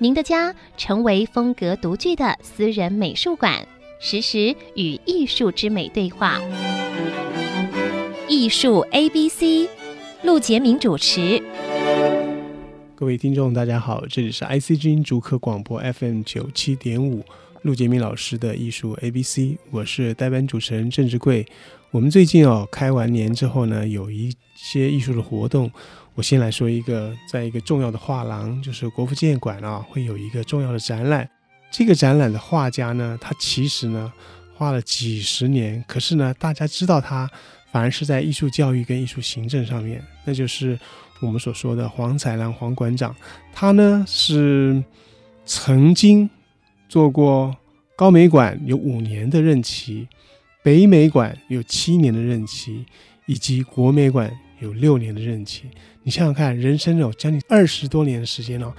您的家成为风格独具的私人美术馆，实时与艺术之美对话。艺术 A B C，陆杰明主持。各位听众，大家好，这里是 IC 之音竹客广播 FM 九七点五，陆杰明老师的艺术 A B C，我是代班主持人郑志贵。我们最近哦，开完年之后呢，有一些艺术的活动。我先来说一个，在一个重要的画廊，就是国父纪念馆啊，会有一个重要的展览。这个展览的画家呢，他其实呢画了几十年，可是呢，大家知道他反而是在艺术教育跟艺术行政上面，那就是我们所说的黄彩兰黄馆长。他呢是曾经做过高美馆有五年的任期，北美馆有七年的任期，以及国美馆有六年的任期。你想想看，人生有将近二十多年的时间哦，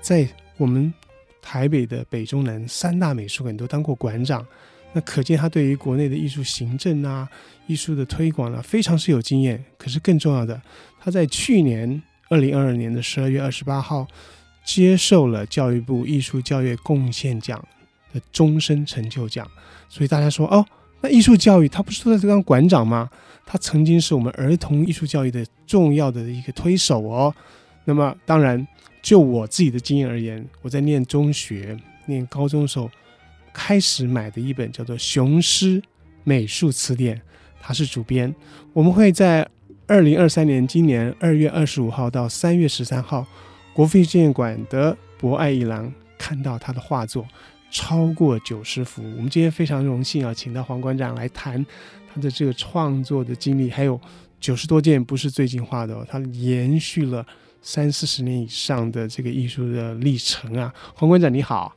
在我们台北的北中南三大美术馆都当过馆长，那可见他对于国内的艺术行政啊、艺术的推广啊，非常是有经验。可是更重要的，他在去年二零二二年的十二月二十八号，接受了教育部艺术教育贡献奖的终身成就奖。所以大家说哦，那艺术教育他不是都在当馆长吗？他曾经是我们儿童艺术教育的重要的一个推手哦。那么，当然，就我自己的经验而言，我在念中学、念高中的时候，开始买的一本叫做《雄狮美术词典》，他是主编。我们会在二零二三年今年二月二十五号到三月十三号，国父纪念馆的博爱一廊看到他的画作超过九十幅。我们今天非常荣幸啊，请到黄馆长来谈。他的这个创作的经历，还有九十多件不是最近画的哦，他延续了三四十年以上的这个艺术的历程啊。黄馆长你好，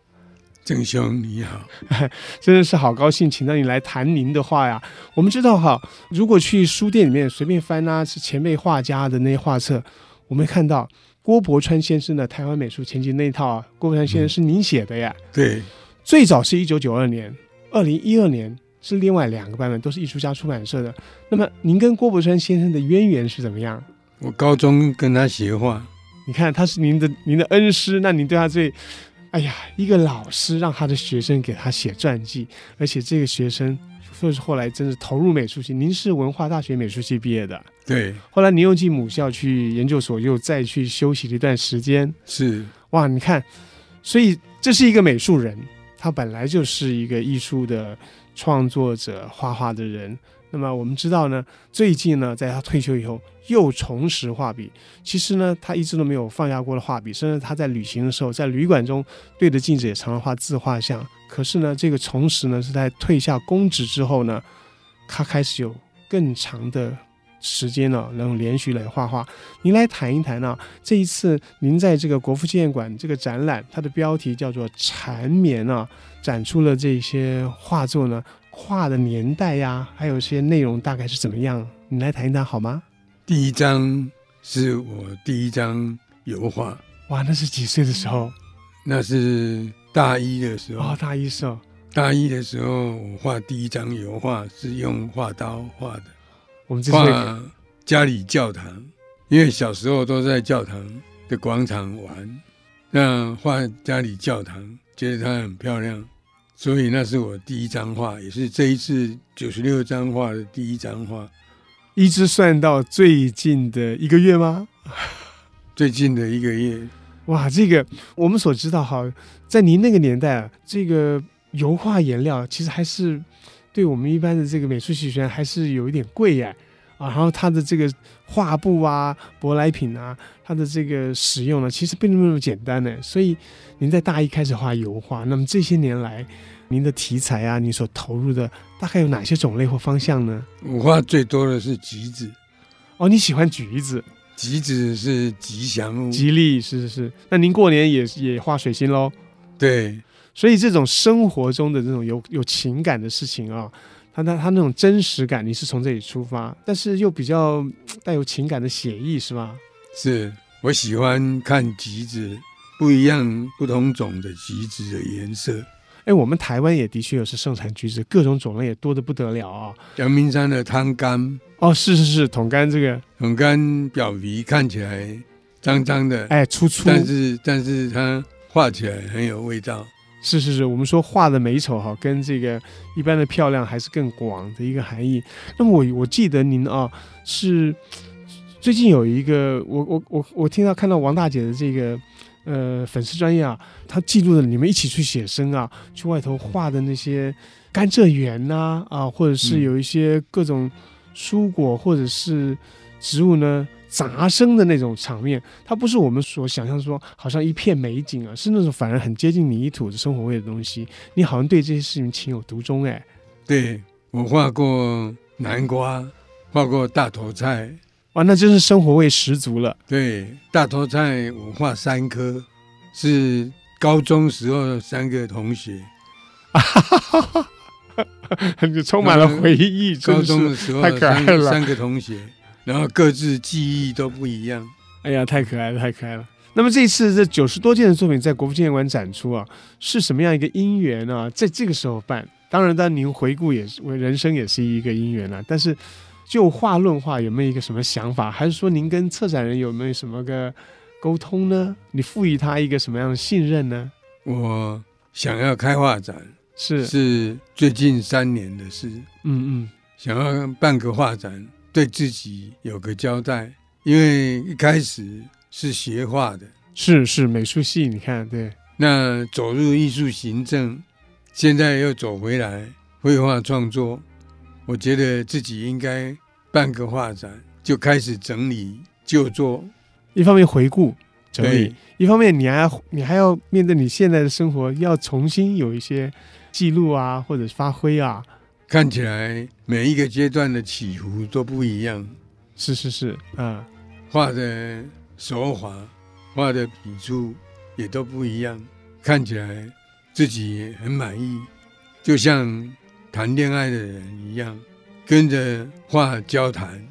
郑兄你好，真的是好高兴，请到你来谈您的画呀。我们知道哈，如果去书店里面随便翻啊，是前辈画家的那些画册，我们看到郭伯川先生的《台湾美术前景》那一套啊，郭伯川先生是您写的呀？嗯、对，最早是一九九二年，二零一二年。是另外两个版本，都是艺术家出版社的。那么您跟郭伯川先生的渊源是怎么样？我高中跟他学画，你看他是您的您的恩师，那您对他最，哎呀，一个老师让他的学生给他写传记，而且这个学生说是后来真是投入美术系。您是文化大学美术系毕业的，对。后来您又进母校去研究所，又再去休息了一段时间。是哇，你看，所以这是一个美术人，他本来就是一个艺术的。创作者画画的人，那么我们知道呢，最近呢，在他退休以后又重拾画笔。其实呢，他一直都没有放下过的画笔，甚至他在旅行的时候，在旅馆中对着镜子也常常画自画像。可是呢，这个重拾呢，是在退下公职之后呢，他开始有更长的时间呢，能连续来画画。您来谈一谈呢，这一次您在这个国父纪念馆这个展览，它的标题叫做“缠绵”啊。展出了这些画作呢，画的年代呀，还有一些内容大概是怎么样？你来谈一谈好吗？第一张是我第一张油画，哇，那是几岁的时候？那是大一的时候。哦，大一时候。大一的时候，我画第一张油画是用画刀画的。我们这画家里教堂，因为小时候都在教堂的广场玩，那画家里教堂，觉得它很漂亮。所以那是我第一张画，也是这一次九十六张画的第一张画。一直算到最近的一个月吗？最近的一个月。哇，这个我们所知道哈，在您那个年代啊，这个油画颜料其实还是对我们一般的这个美术系学院还是有一点贵呀。啊，然后它的这个画布啊、舶来品啊，它的这个使用呢，其实并没有那么简单呢。所以您在大一开始画油画，那么这些年来，您的题材啊，你所投入的大概有哪些种类或方向呢？我画最多的是橘子。哦，你喜欢橘子？橘子是吉祥物，吉利是是是。那您过年也也画水星喽？对，所以这种生活中的这种有有情感的事情啊，他他他那种真实感，你是从这里出发，但是又比较带有情感的写意，是吗？是我喜欢看橘子，不一样不同种的橘子的颜色。哎，我们台湾也的确有是盛产橘子，各种种类也多得不得了啊。阳明山的汤柑，哦，是是是，桶柑这个桶柑表皮看起来脏脏的，哎，粗粗，但是但是它画起来很有味道。是是是，我们说画的美丑哈，跟这个一般的漂亮还是更广的一个含义。那么我我记得您啊，是最近有一个，我我我我听到看到王大姐的这个。呃，粉丝专业啊，他记录了你们一起去写生啊，去外头画的那些甘蔗园呐，啊，或者是有一些各种蔬果或者是植物呢杂声的那种场面，它不是我们所想象说好像一片美景啊，是那种反而很接近泥土的生活味的东西。你好像对这些事情情有独钟哎。对，我画过南瓜，画过大头菜。哇，那真是生活味十足了。对，大头菜我画三颗，是高中时候三个同学，就充满了回忆。高中的时候太可爱了，三个同学，然后各自记忆都不一样。哎呀，太可爱了，太可爱了。那么这一次这九十多件的作品在国父纪念馆展出啊，是什么样一个因缘呢、啊？在这个时候办，当然，当您回顾也是，为人生也是一个因缘啊。但是。就画论画，有没有一个什么想法？还是说您跟策展人有没有什么个沟通呢？你赋予他一个什么样的信任呢？我想要开画展，是是最近三年的事。嗯嗯，想要办个画展，对自己有个交代。因为一开始是学画的，是是美术系，你看对。那走入艺术行政，现在又走回来绘画创作。我觉得自己应该办个画展，就开始整理旧作。一方面回顾整理，一方面你还你还要面对你现在的生活，要重新有一些记录啊，或者发挥啊。看起来每一个阶段的起伏都不一样。是是是，啊，画的手法、画的笔触也都不一样。看起来自己很满意，就像。谈恋爱的人一样，跟着画交谈，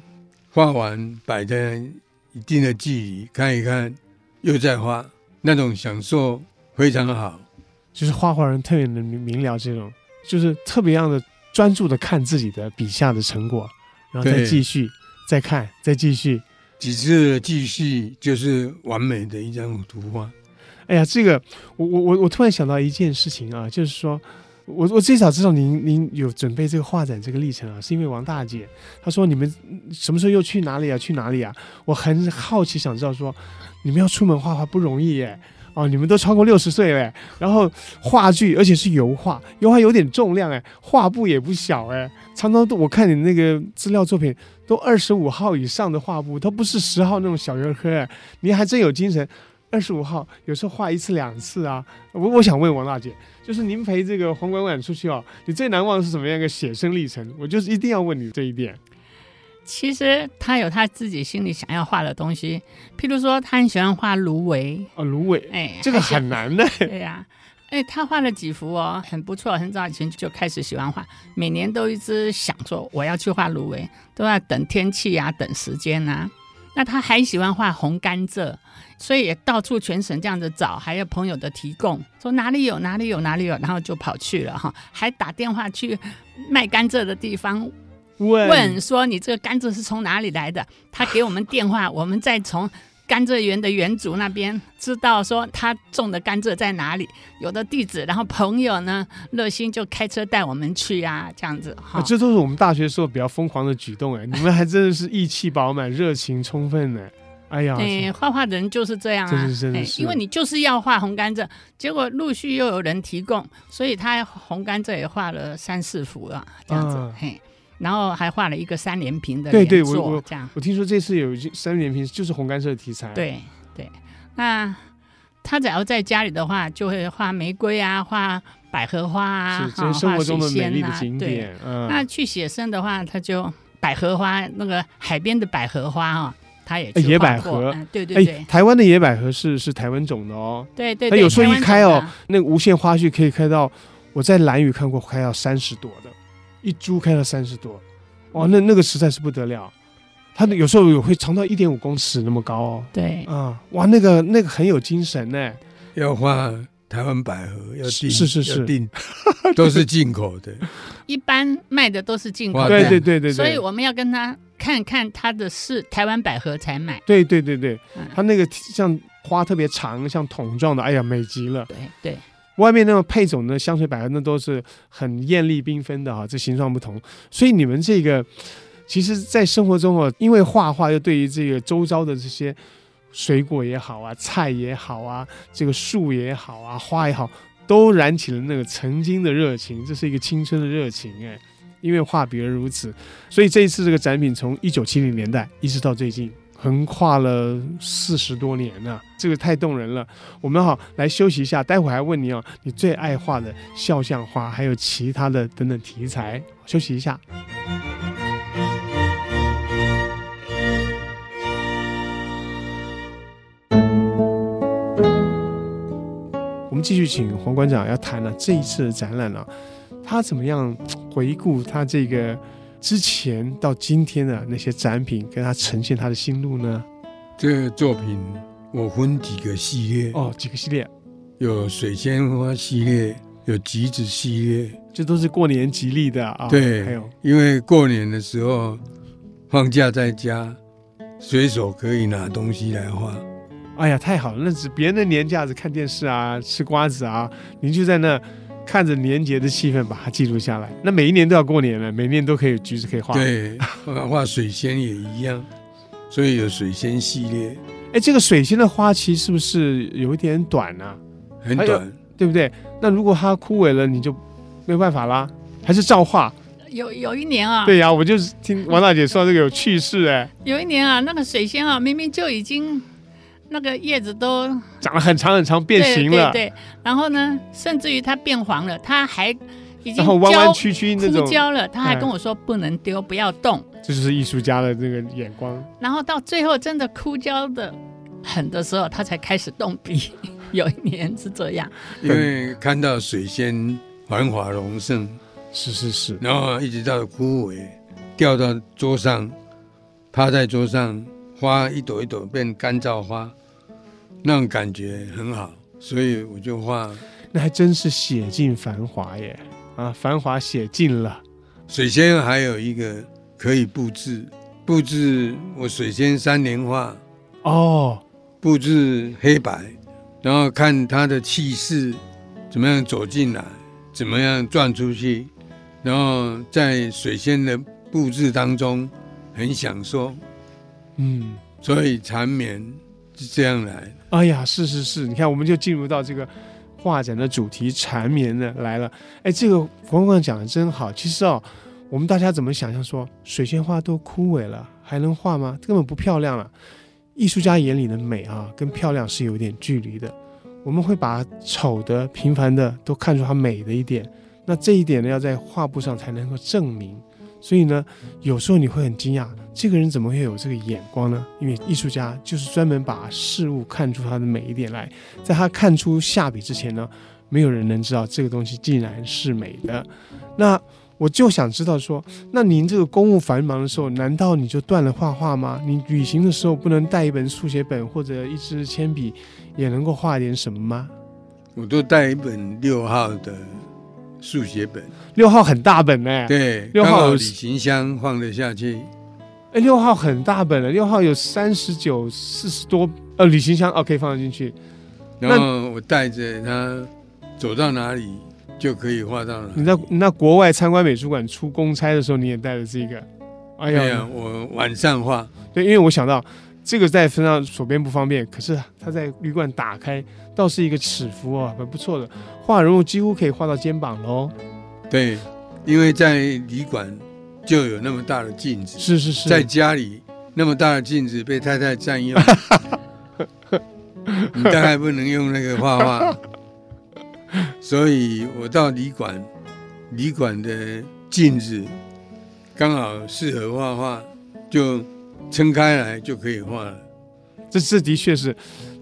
画完摆在一定的距离看一看，又再画，那种享受非常好。就是画画人特别能明明了这种，就是特别样的专注的看自己的笔下的成果，然后再继续再看，再继续几次继续，就是完美的一张图画。哎呀，这个我我我我突然想到一件事情啊，就是说。我我最早知道您您有准备这个画展这个历程啊，是因为王大姐她说，你们什么时候又去哪里啊？去哪里啊？我很好奇想知道说，你们要出门画画不容易耶哦，你们都超过六十岁了，然后话剧而且是油画，油画有点重量哎，画布也不小哎，常常都我看你那个资料作品都二十五号以上的画布，都不是十号那种小人科哎，你还真有精神。二十五号有时候画一次两次啊，我我想问王大姐，就是您陪这个黄管管出去哦，你最难忘是什么样一个写生历程？我就是一定要问你这一点。其实他有他自己心里想要画的东西，譬如说他很喜欢画芦苇啊，芦苇，哎，这个很难的。对呀，哎，他画了几幅哦，很不错，很早以前就开始喜欢画，每年都一直想说我要去画芦苇，都要等天气啊，等时间啊。那他还喜欢画红甘蔗，所以也到处全省这样子找，还有朋友的提供，说哪里有哪里有哪里有，然后就跑去了哈，还打电话去卖甘蔗的地方问，问说你这个甘蔗是从哪里来的？他给我们电话，我们再从。甘蔗园的园主那边知道说他种的甘蔗在哪里，有的地址，然后朋友呢热心就开车带我们去啊，这样子哈、哦。这都是我们大学时候比较疯狂的举动哎，你们还真的是意气饱满、热情充分呢。哎呀，对，画画的人就是这样啊，真是真是，因为你就是要画红甘蔗，结果陆续又有人提供，所以他红甘蔗也画了三四幅了，这样子、啊、嘿。然后还画了一个三连屏的，对对，我我这样。我听说这次有三连屏，就是红甘蔗的题材。对对，那他只要在家里的话，就会画玫瑰啊，画百合花啊，是生活中的美丽的景点。对，嗯、那去写生的话，他就百合花，那个海边的百合花啊，他也哎野百合。嗯对对对。哎，台湾的野百合是是台湾种的哦，对对对，它有时候一开哦，那个无限花序可以开到，我在蓝屿看过开到三十朵的，一株开了三十多，哇，那那个实在是不得了。它有时候有会长到一点五公尺那么高哦，对啊，哇，那个那个很有精神呢。要画台湾百合要定，是是是定，都是进口的。一般卖的都是进口的，对对对对对，所以我们要跟他看看他的是台湾百合才买。对对对对嗯，它那个像花特别长，像桶状的，哎呀，美极了。对对，外面那种配种的香水百合，那都是很艳丽缤纷的啊，这形状不同。所以你们这个，其实，在生活中哦，因为画画，又对于这个周遭的这些水果也好啊，菜也好啊，这个树也好啊，花也好，都燃起了那个曾经的热情。这是一个青春的热情哎，因为画笔而如此。所以这一次这个展品从一九七零年代一直到最近。横跨了四十多年呢、这个太动人了。我们好来休息一下，待会儿还问你哦，你最爱画的肖像画，还有其他的等等题材。休息一下。我们继续请黄馆长要谈了这一次的展览啊，他怎么样回顾他这个。之前到今天的那些展品，跟他呈现他的心路呢？这个作品我分几个系列哦，几个系列，有水仙花系列，有橘子系列，这都是过年吉利的啊。对，还有因为过年的时候放假在家，随手可以拿东西来画。哎呀，太好了！那是别人的年假，是看电视啊，吃瓜子啊，您就在那。看着年节的气氛，把它记录下来。那每一年都要过年了，每年都可以橘子可以画。对，画水仙也一样，所以有水仙系列。哎，这个水仙的花期是不是有一点短呢、啊？很短，对不对？那如果它枯萎了，你就没有办法啦，还是照画？有有一年啊，对呀、啊，我就是听王大姐说这个有趣事哎。有一年啊，那个水仙啊，明明就已经。那个叶子都长得很长很长，变形了。对，对，对，然后呢，甚至于它变黄了，它还已经弯弯曲曲那种枯焦了，他还跟我说不能丢，不要动。这就是艺术家的这个眼光。然后到最后真的枯焦的很的时候，他才开始动笔。有一年是这样，因为看到水仙繁华隆盛，是是是，然后一直到枯萎，掉到桌上，趴在桌上。花一朵一朵变干燥花，那种感觉很好，所以我就画。那还真是写尽繁华耶！啊，繁华写尽了。水仙还有一个可以布置，布置我水仙三年画哦，布置黑白，然后看它的气势怎么样走进来，怎么样转出去，然后在水仙的布置当中很享受。嗯，所以缠绵是这样来的。哎呀，是是是，你看，我们就进入到这个画展的主题缠绵的来了。哎，这个黄馆长讲的真好。其实哦，我们大家怎么想象说水仙花都枯萎了，还能画吗？根本不漂亮了。艺术家眼里的美啊，跟漂亮是有点距离的。我们会把丑的、平凡的都看出它美的一点。那这一点呢，要在画布上才能够证明。所以呢，有时候你会很惊讶。这个人怎么会有这个眼光呢？因为艺术家就是专门把事物看出它的美一点来，在他看出下笔之前呢，没有人能知道这个东西竟然是美的。那我就想知道说，那您这个公务繁忙的时候，难道你就断了画画吗？你旅行的时候不能带一本速写本或者一支铅笔，也能够画点什么吗？我都带一本六号的速写本，六号很大本呢。对，六号旅行箱放得下去。哎，六号很大本了，六号有三十九、四十多，呃，旅行箱哦，可以放得进去。然后我带着它走到哪里就可以画到哪里。你在你在国外参观美术馆出公差的时候，你也带着这个？哎呀，呀，我晚上画。对，因为我想到这个在身上手边不方便，可是它在旅馆打开倒是一个尺幅哦，很不错的。画人物几乎可以画到肩膀喽。对，因为在旅馆。就有那么大的镜子，是是是，在家里那么大的镜子被太太占用，你大概不能用那个画画，所以我到旅馆，旅馆的镜子刚好适合画画，就撑开来就可以画了。这这的确是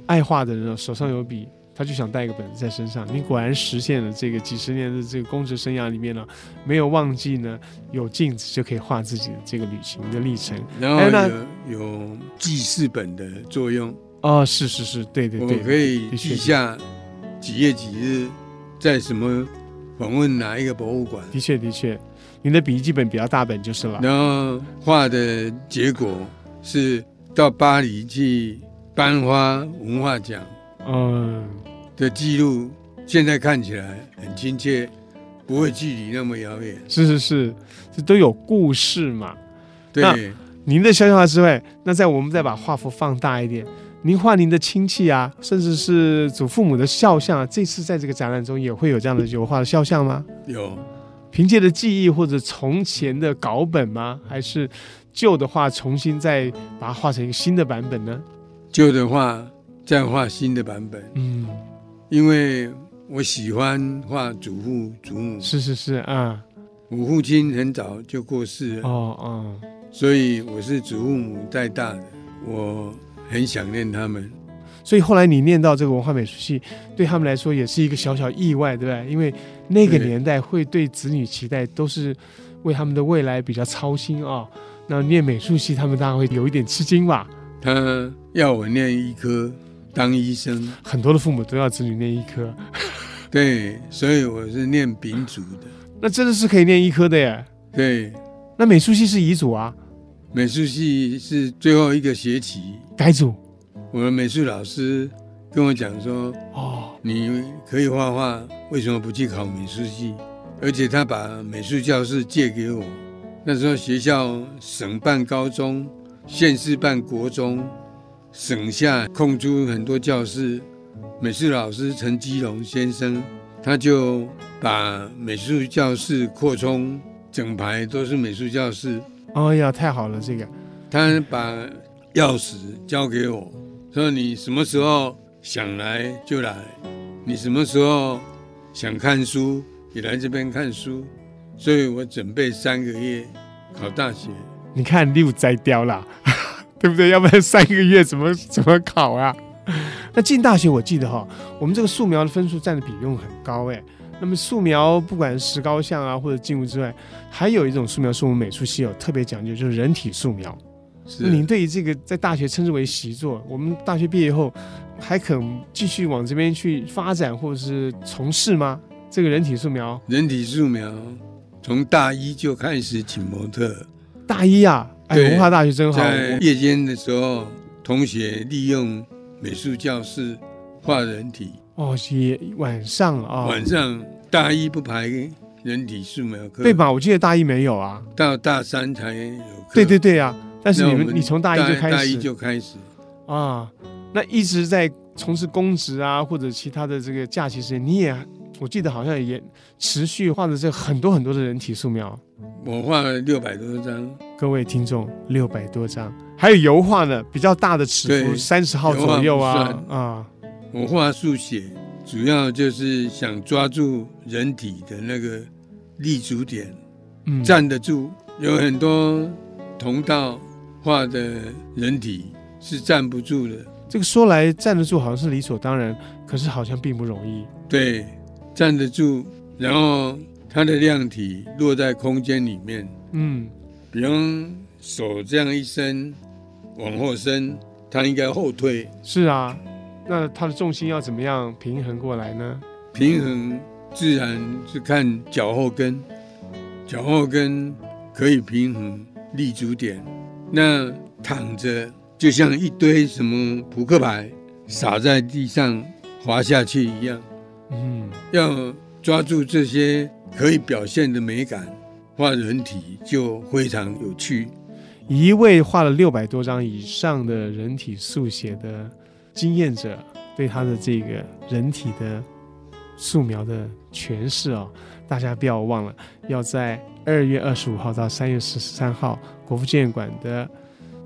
爱画的人手上有笔，他就想带一个本子在身上。你果然实现了这个几十年的这个公职生涯里面呢，没有忘记呢，有镜子就可以画自己的这个旅行的历程。然后有、哎、有记事本的作用。哦，是是是，对对对，我可以记下几月几日在什么访问哪一个博物馆。的确的确，您的笔记本比较大本就是了。然后画的结果是到巴黎去颁发文化奖，嗯，的记录现在看起来很亲切，不会距离那么遥远。是是是，这都有故事嘛。对，您的肖像画之外，那在我们再把画幅放大一点。您画您的亲戚啊，甚至是祖父母的肖像啊，这次在这个展览中也会有这样的油画的肖像吗？有，凭借着记忆或者从前的稿本吗？还是旧的画重新再把它画成一个新的版本呢？旧的画再画新的版本。嗯，因为我喜欢画祖父祖母。是是是啊，我父亲很早就过世了。哦哦，所以我是祖父母带大的，我。很想念他们，所以后来你念到这个文化美术系，对他们来说也是一个小小意外，对不对？因为那个年代会对子女期待都是为他们的未来比较操心啊、哦。那念美术系，他们当然会有一点吃惊吧？他要我念医科，当医生，很多的父母都要子女念医科。对，所以我是念丙组的。那真的是可以念医科的耶。对，那美术系是乙组啊。美术系是最后一个学期改组，我的美术老师跟我讲说：“哦，你可以画画，为什么不去考美术系？”而且他把美术教室借给我。那时候学校省办高中，县市办国中，省下空出很多教室。美术老师陈基隆先生，他就把美术教室扩充，整排都是美术教室。哎呀，太好了！这个，他把钥匙交给我，说你什么时候想来就来，你什么时候想看书也来这边看书。所以我准备三个月考大学。你看六摘掉了，对不对？要不然三个月怎么怎么考啊？那进大学，我记得哈，我们这个素描的分数占的比重很高哎。那么素描不管是石膏像啊或者静物之外，还有一种素描是我们美术系有特别讲究，就是人体素描。是。那您对于这个在大学称之为习作，我们大学毕业以后还肯继续往这边去发展或者是从事吗？这个人体素描？人体素描从大一就开始请模特。大一啊，哎，文化大学真好。在夜间的时候，同学利用美术教室画人体。哦，也晚上啊，晚上大一不排人体素描课，对吧？我记得大一没有啊，到大三才有课。对对对啊，但是你们你从大一就开始，大一就开始啊，那一直在从事公职啊或者其他的这个假期时间，你也我记得好像也持续画的这很多很多的人体素描。我画了六百多张，各位听众，六百多张，还有油画呢，比较大的尺幅，三十号左右啊啊。我画速写，主要就是想抓住人体的那个立足点，嗯，站得住。有很多同道画的人体是站不住的。这个说来站得住好像是理所当然，可是好像并不容易。对，站得住，然后它的量体落在空间里面，嗯，比方手这样一伸，往后伸，它应该后退。是啊。那它的重心要怎么样平衡过来呢？平衡自然是看脚后跟，脚后跟可以平衡立足点。那躺着就像一堆什么扑克牌撒在地上滑下去一样。嗯，要抓住这些可以表现的美感，画人体就非常有趣。一位画了六百多张以上的人体速写的。经验者对他的这个人体的素描的诠释哦，大家不要忘了，要在二月二十五号到三月十三号，国父纪念馆的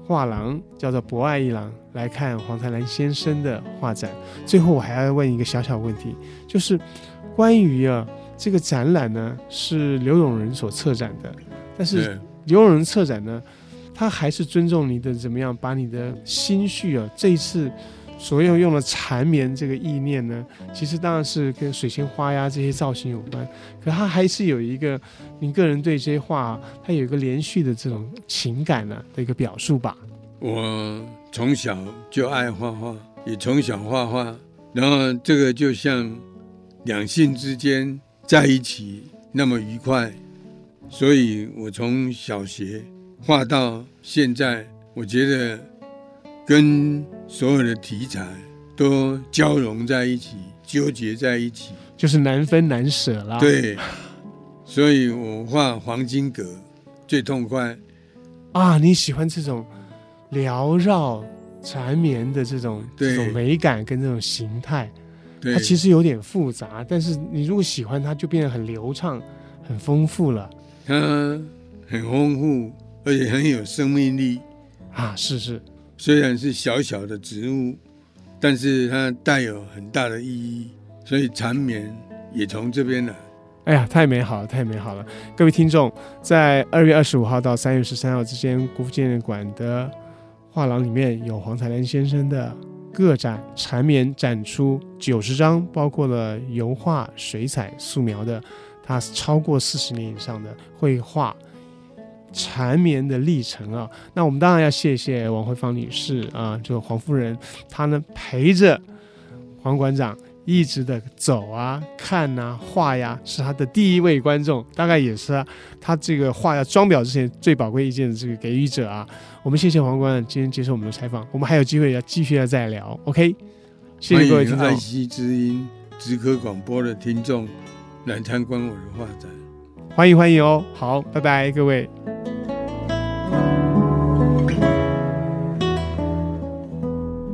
画廊叫做博爱一廊来看黄台兰先生的画展。最后，我还要问一个小小问题，就是关于啊这个展览呢是刘永仁所策展的，但是刘永仁策展呢。他还是尊重你的怎么样，把你的心绪啊，这一次所用用的缠绵这个意念呢，其实当然是跟水仙花呀这些造型有关，可它还是有一个您个人对这些画，它有一个连续的这种情感呢的一个表述吧。我从小就爱画画，也从小画画，然后这个就像两性之间在一起那么愉快，所以我从小学画到现在，我觉得跟所有的题材都交融在一起，纠结在一起，就是难分难舍啦。对，所以我画黄金葛最痛快。啊，你喜欢这种？缭绕缠绵的这种这种美感跟这种形态，它其实有点复杂，但是你如果喜欢它，就变得很流畅、很丰富了。它很丰富，而且很有生命力啊！是是，虽然是小小的植物，但是它带有很大的意义，所以缠绵也从这边来。哎呀，太美好了，太美好了！各位听众，在二月二十五号到三月十三号之间，国父纪念馆的。画廊里面有黄采莲先生的个展缠绵展出九十张，包括了油画、水彩、素描的，他超过四十年以上的绘画缠绵的历程啊。那我们当然要谢谢王慧芳女士啊，就黄夫人，她呢陪着黄馆长。一直的走啊、看啊、画呀，是他的第一位观众，大概也是他他这个画要装裱之前最宝贵意见的这个给予者啊。我们谢谢黄馆长今天接受我们的采访，我们还有机会要继续要再聊。OK，谢谢各位听众。爱惜之音直科广播的听众来参观我的画展，欢迎欢迎哦。好，拜拜，各位。